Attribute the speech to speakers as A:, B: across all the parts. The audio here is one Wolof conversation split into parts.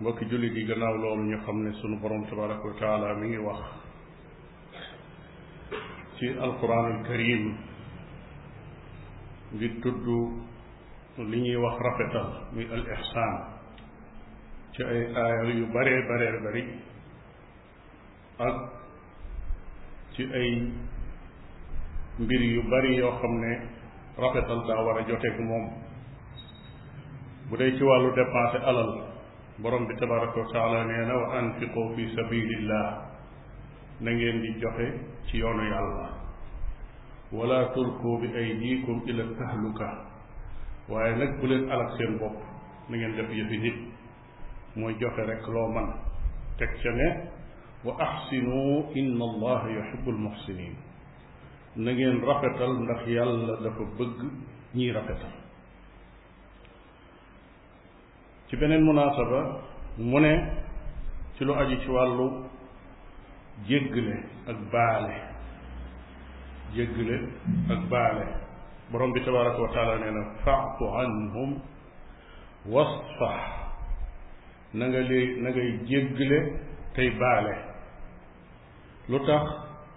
A: mbokki jullit yi gannaaw loolu ñu xam ne sunu borom tabaraka wa taala mi ngi wax ci alquran al karim di tudd li ñuy wax rafetal muy al ihsaan ci ay aaya yu bare bare bari ak ci ay mbir yu bari yoo xam ne rafetal daa war a joteeg moom bu dee ci wàllu dépensé alal borom bi tabaraka wa taala nee na wa anfiqu fi sabilillah na ngeen di joxe ci yoonu yàlla wala tulku bi aydikum ila tahluka waaye nag bu leen alak seen bopp na ngeen def yëfi nit mooy joxe rek loo man teg ca ne wa axsinu inna allaha yuhibbul muxsinin na ngeen rafetal ndax yàlla dafa bëgg ñiy rafetal ci beneen munaasaba mu ne ci lu aju ci wàllu jéggale ak baale jéggale ak baale borom bi tabaraka wa taala nee na faafu anhum wasfax na nga lay na ngay jéggle tey baale lu tax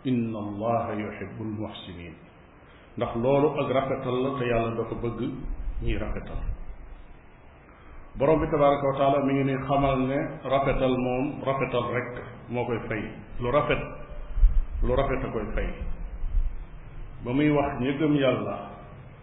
A: inna allaha yuhibu almuhsinin ndax loolu ak rafetal la te yàlla dafa bëgg ñiy rafetal borom bi tabaraka wa taala mi ngi ni xamal ne rafetal moom rafetal rek moo koy fay lu rafet lu rafet a koy fay ba muy wax ñi gëm yàlla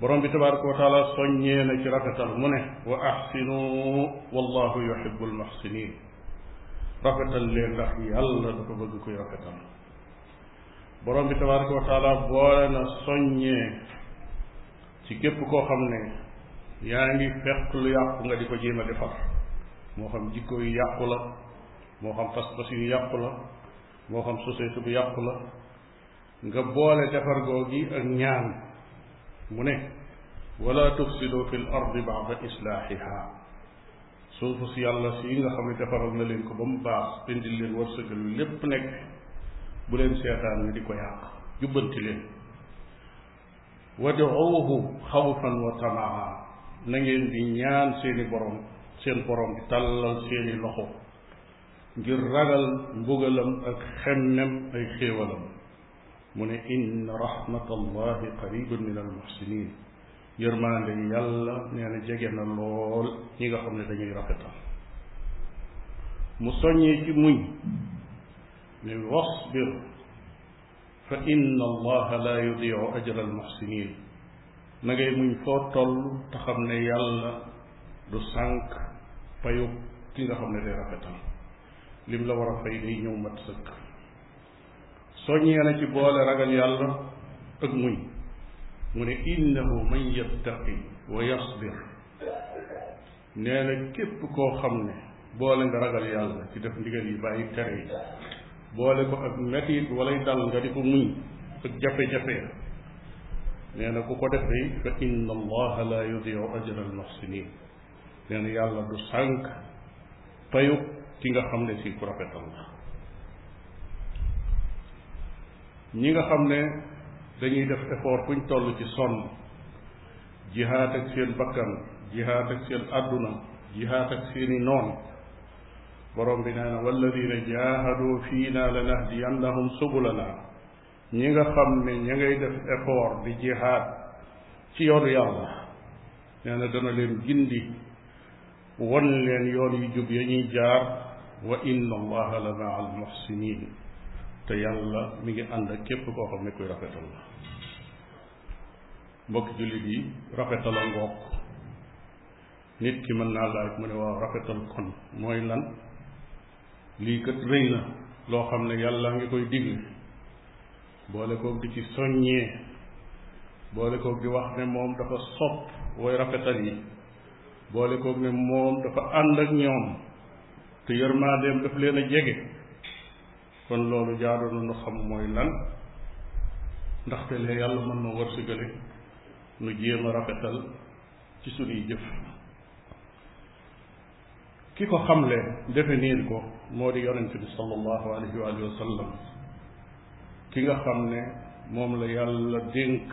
A: borom bi tabaraka wa taala soññee na ci rafetal mu ne wa axsinu wallahu yuhibu almuxsinin rafetal leen ndax yàlla dafa bëgg koy rafetal borom bi tabaraka wa taala boole na soññee ci képp koo xam ne yaa ngi fekk lu yàqu nga di ko jéem a defar moo xam jikko yu yàqu la moo xam pas-pas yu yàqu la moo xam société bu yàqu la nga boole defar googi ak ñaan mu ne wala tufsidu fi l ardi bada islaaxiha suufu si yàlla si nga xam ne defaral na leen ko ba mu baax indil leen wërsëgal wi lépp nekk bu leen seetaan ni di ko yàq jubbanti leen waduuhu xawfan wa tamaa na ngeen di ñaan seeni borom seen borom bi tàllal seeni loxo ngir ragal mbugalam ak xemmem ay xéewalam mu ne inna rahmatallahi qaribun min almuhsinin yërmaande yàlla nee na jege na lool ñi nga xam ne dañuy rafetal mu soññee ci muñ ne wasbir fa inna allaha la yudiu ajra almuxsinin na ngay muñ foo toll te xam ne yàlla du sànq payu ki nga xam ne day rafetal lim la war a fay day ñëw mat sëkk soññee na ci boole ragal yàlla ak muñ mu ne innahu man yattaqi wa yasbir nee na képp koo xam ne boole nga ragal yàlla ci def ndigal yi bàyyi tere yi boole ko ak metit walay dal nga di ko muñ ak jafe-jafe nee na ku ko defee fa inna allaha la yudiu ajra al muhsinin nee na yàlla du sànq payu ki nga xam ne si ku rafetal la ñi nga xam ne dañuy def effort fuñ toll ci sonn jihaat ak seen bakkan jihaat ak seen àdduna jihaat ak seeni noon borom bi nee na walladina jaahadu fii naa la nahdiyannahum subulana ñi nga xam ne ña ngay def effort di jihaat ci yoonu yàlla nee na dana leen gindi won leen yoon yu jub ya ñuy jaar wa inna allaha la maa al muhsinin te yàlla mi ngi ànd ak képp koo xam ne kuy rafetal la mbokki jullit yi rafetal a ngoog nit ki mën naa laaj mu ne waaw rafetal kon mooy lan lii kat rëy na loo xam ne yàlla ngi koy digle boole koog di ci soññee boole koog di wax ne moom dafa sopp way rafetal yi boole koog ne moom dafa ànd ak ñoom te yërmaandeem daf leen a jege kon loolu jaadu na nu xam mooy lan ndaxte lee yàlla mën na wërsëgale nu jéem a rafetal ci sunuy jëf ki ko xamle définir ko moo di yonente bi sallallahu alayhi wa alihi wa sallam ki nga xam ne moom la yàlla dénk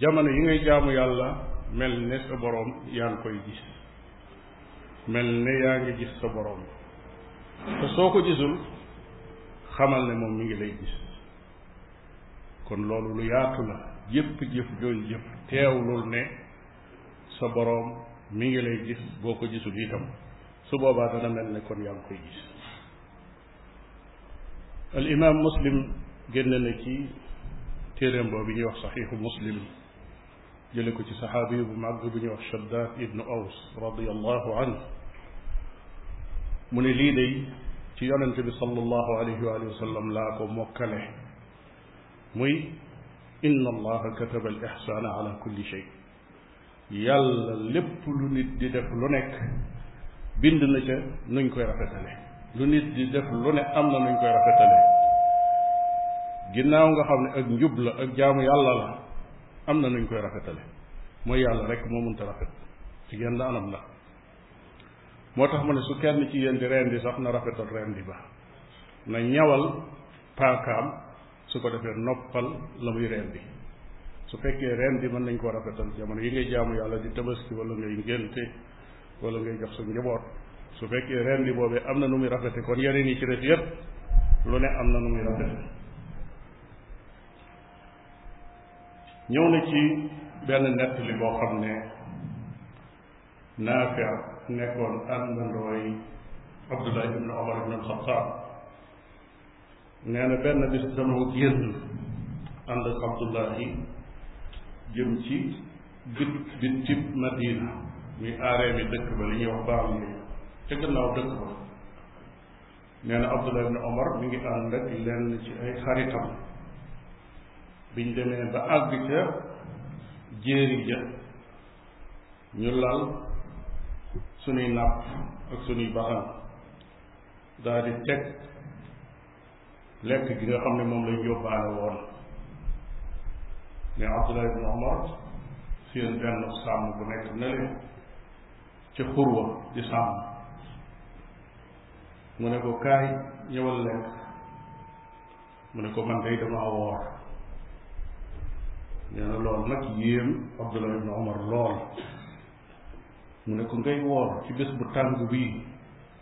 A: jamono yi ngay jaamu yàlla mel ne sa boroom yaa ngi koy gis mel ne yaa ngi gis sa boroom te soo ko gisul xamal ne moom mi ngi lay gis kon loolu lu yaatu la yépp jëf jooy jëf teewlul ne sa boroom mi ngi lay gis boo ko gisul itam su boobaa dana mel ne kon yaa ngi koy gis al imam muslim génn na ci téeréem boobu ñuy wax saxiixu muslim jële ko ci saxaabi yu bu màgg bu ñuy wax shaddaad ibnu aws radiallahu anhu mu ne lii day ci yonente bi sallallahu alayhi wa sallam laa ko mokkale muy inna allaha kataba al ixsaana ala kulli shay yàlla lépp lu nit di def lu nekk bind na ca nuñ koy rafetale lu nit di def lu ne am na nuñ koy rafetale ginnaaw nga xam ne ak njub la ak jaamu yàlla la am na nuñ koy rafetale mooy yàlla rek moo mënta rafet ci genn anam la moo tax mu ne su kenn ci yéen di rendi sax na rafetal rendi ba na ñawal paakaam su ko defee noppal la muy reen bi su fekkee reen bi mën nañ koo rafetal jamono yi ngay jaamu yàlla di tabaski wala ngay ngénte wala ngay jox sa njaboot su fekkee reen bi boobee am na nu muy rafete kon yeneen yi ci def yépp lu ne am na nu muy rafete ñëw na ci benn nettali boo xam ne Naafi nekkoon àndandooy Abdullah ibn Omar ibn al-Xattaab nee na benn bis dama génn ànd ak Abdullahi jëm ci bit bit tib Madina muy aaree mi dëkk ba li ñuy wax baax ni ca gannaaw dëkk ba nee na Abdullah ibn Omar mi ngi ànd ak lenn ci ay xaritam biñ demee ba àgg ca jéeri ja ñu lal sunuy nàpp ak sunuy baxan daal di teg lekk gi nga xam ne moom lañ yóbbaale woon ne Abdullah ibn Omar seen benn sàmm bu nekk na leen ca xurwa di sàmm mu ne ko kaay ñëwal lekk mu ne ko man day damaa woor nee na loolu nag yéem Abdullah ibn Omar lool mu ne ko ngay woor ci bés bu tàng bii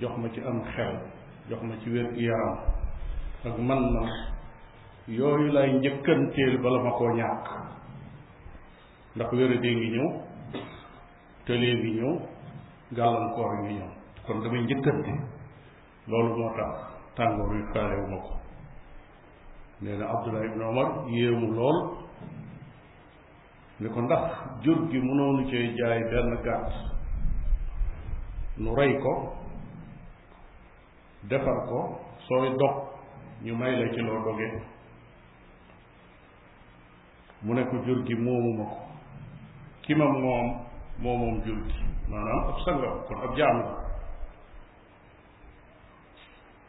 A: jox ma ci am xel jox ma ci wér gi yaram ak man na yooyu lay njëkkanteel bala ma koo ñàkk ndax wéradee ngi ñëw tëlee ngi ñëw gàllankoor ngi ñëw kon damay njëkkante loolu moo tax tàngoor yu faalewu ma ko nee na Abdullah ibn Omar yéemu lool ni ko ndax jur gi mënoonu cee jaay benn gàtt nu rey ko defar ko sooy dog ñu may la ci loo doge mu ne ko jur gi moomuma ko ki ma moom moo moom jur gi maanaam ab sangam kon ab jaam la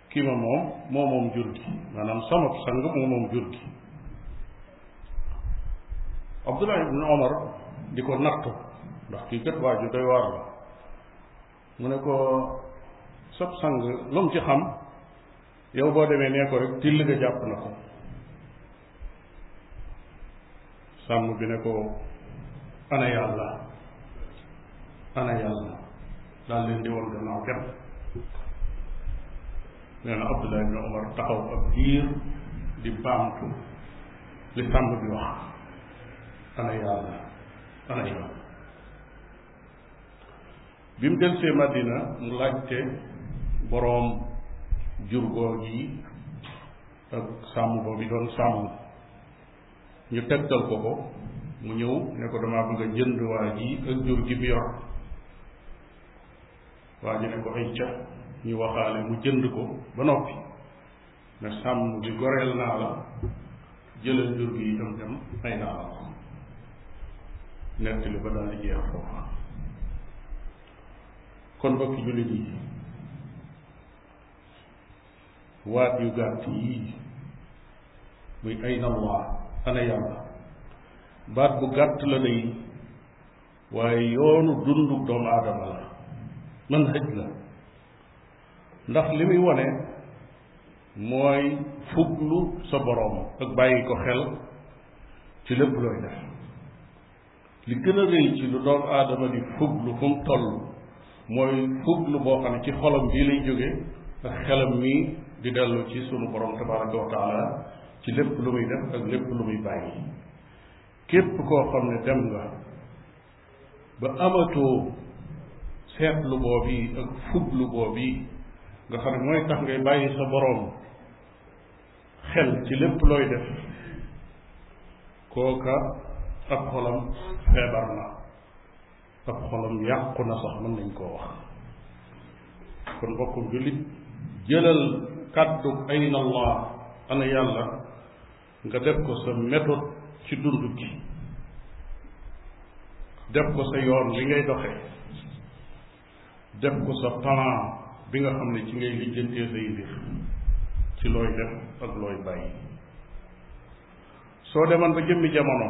A: kii ma moom moo moom jur gi maanaam sama sang moo moom jur gi Abdullah ibn Omar di ko nattu ndax kii kat waa ju doy waar la mu ne ko sab sang lu mu ci xam yow boo demee nee ko rek till nga jàpp na ko sàmm bi ne ko ana yàlla ana yàlla daal leen di woon gannaaw dem nee na Abdullah ibn Omar taxaw ab diir di baamtu li sàmm bi wax ana yàlla ana yàlla bi mu delsee Madina mu laajte boroom jur googu yi ak sàmm boobu doon sàmm ñu tegtal ko ko mu ñëw ne ko damaa bëgg a jënd waa ji ak jur gi bi yor waa ji ne ko ay ca ñu waxaale mu jënd ko ba noppi ne sàmm bi goreel naa la jëlal jur gi itam dem ay naa la ko nett li ba daal di jeex foofa kon bokki jullit yi waat yu gàtt yii muy ayna allah ana yàlla baat bu gàtt la day waaye yoonu dundu doomu aadama la man hëj la ndax li muy wone mooy fuglu sa boroom ak bàyyi ko xel ci lépp looy def li gën a rëy ci lu doomu aadama di fuglu fu mu toll mooy fuglu boo xam ne ci xolam bii lay jóge ak xelam mii di dellu ci sunu borom tabaraka wa taala ci lépp lu muy def ak lépp lu muy bàyyi képp koo xam ne dem nga ba amatoo seetlu boobu yi ak fuglu boobu yi nga xam ne mooy tax ngay bàyyi sa borom xel ci lépp looy def kooka ab xolam feebar na ab xolam yàqu na sax mën nañ koo wax kon mbokkum jullit jëlal kàddu ayna allah ana yàlla nga def ko sa méthode ci dund gi def ko sa yoon li ngay doxee def ko sa plan bi nga xam ne ci ngay lijjantee say mbir ci looy def ak looy bàyyi soo demoon ba jëmmi jamono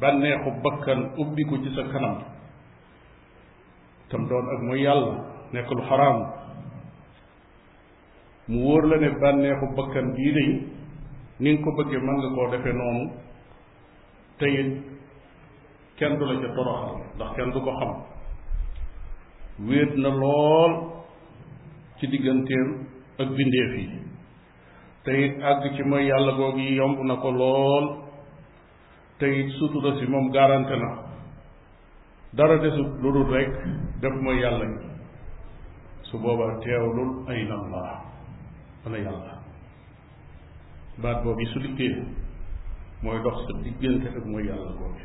A: bànneexu bakkan ubbi ko ci sa kanam tam doon ak mooy yàlla nekk lu xaraam mu wóor la ne bànneexu bakkan bii day ni nga ko bëggee mën nga koo defee noonu te it kenn du la ca toroxal ndax kenn du ko xam wéet na lool ci digganteem ak bindeef yi te it àgg ci mooy yàlla googu yi yomb na ko lool te it sutura si moom garanté na dara desut lu dul rek def mooy yàlla gi su boobaa teewlul ayna allah ana yàlla baat boobu su dikkee mooy dox sa diggante ak mooy yàlla googu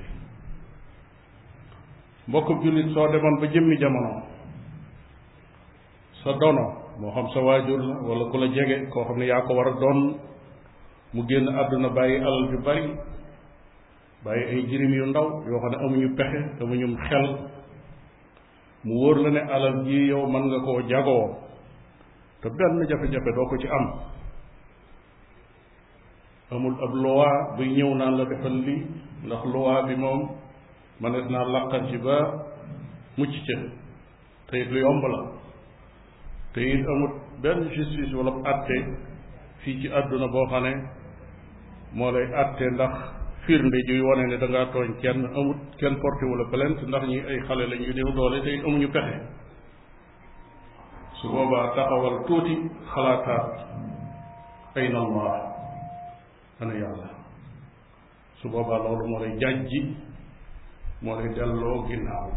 A: mbokku jullit soo demoon ba jëmmi jamono sa dono moo xam sa waajur la wala ku la jege koo xam ne yaa ko war a doon mu génn àdduna bàyyi alal ju bari bàyyi ay jirim yu ndaw yoo xam ne amuñu pexe amuñu xel mu wóor la ne alal ji yow mën nga koo jagoo te benn jafe-jafe doo ko ci am amul ab loi buy ñëw naan la defal li ndax loi bi moom mënees naa làqal ci ba mucc ca te it lu yomb la te it amut benn justice wala atte fii ci àdduna boo xam ne moo lay atte ndax firnde juy wane ne da ngaa tooñ kenn amut kenn porté wala plainte ndax ñi ay xale lañ yu néew doole te amuñu pexe su boobaa taxawal tuuti xalaataat ay na allah ana yàlla su boobaa loolu moo lay jàjji moo lay delloo ginnaaw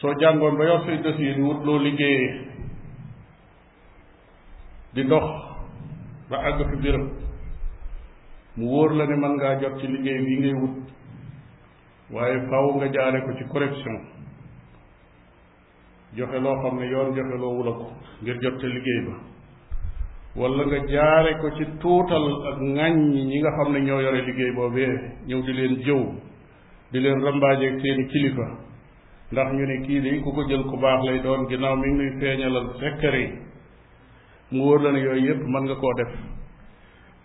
A: soo jàngoon ba yor say dossier wut loo liggéeyee di dox ba àgg fi béréb mu wóor la ne mën ngaa jot ci liggéey bi ngay wut waaye faaw nga jaare ko ci correction joxe loo xam ne yoon joxe loo wula ko ngir jot ca liggéey ba wala nga jaare ko ci tuutal ak ŋàññ ñi nga xam ne ñoo yore liggéey boobee ñëw di leen jëw di leen rambaajeeg seeni kilifa ndax ñu ne kii de ku ko jël ku baax lay doon ginnaaw mi ngi nuy feeñalal sekkare yi mu wóor la ne yooyu yépp mën nga koo def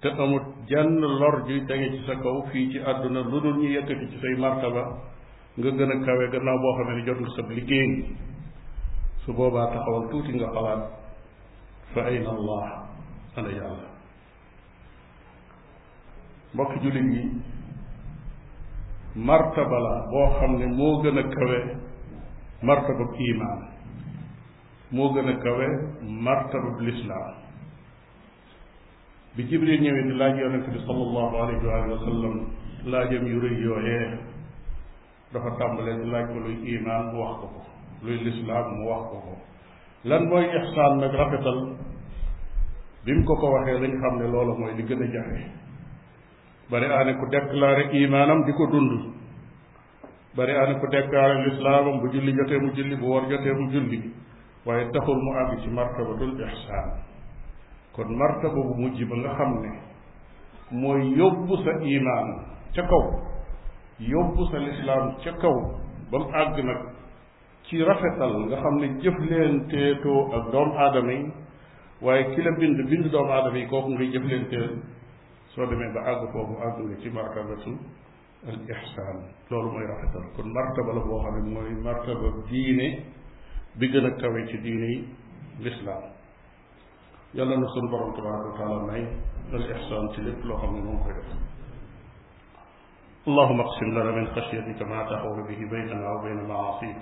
A: te amul jenn lor juy tege ci sa kaw fii ci àdduna lu dul ñu yëkkati ci say martaba nga gën a kawe gannaaw boo xamee ne jot nga sab liggéey su boobaa taxawal tuuti nga xalaat fa ayna allah ana yàlla mbokk jullit yi martaba la boo xam ne moo gën a kawe martaba iman moo gën a kawe martaba lislaam bi jibril ñëwee di laaj yonent bi sallallahu alayhi wa sallam laajam yu rëy yooyee dafa tàmbalee di laaj ko luy iman mu wax ko ko luy lislaam mu wax ko ko lan mooy ixsaan nag rafetal bi mu ko ko waxee lañ xam ne loola mooy li gën a jafe bari aane ku déclaré imaanam di ko dund bari ana ku dekkaale lislaamam bu julli jotee mu julli bu war jotee mu julli waaye taxul mu àgg ci martabatul ihsaan kon martaba bu mujj ba nga xam ne mooy yóbbu sa imaan ca kaw yóbbu sa lislaam ca kaw ba mu àgg nag ci rafetal nga xam ne jëf leen teetoo ak doomu aadama yi waaye ki la bind bind doomu aadama yi kooku ngay jëf leen teel soo demee ba àgg foofu àgg nga ci martabatu al ixsaan loolu mooy rafetal kon martaba la boo xam ne mooy martaba diine bi gën a kawe ci diine yi lislaam yàlla na sunu borom tabaraka wa taala may al ixsaan ci lépp loo xam ne moom koy def allahuma aqsim lana min xashyatika ma taxawlu bihi baynana wa bayna maasik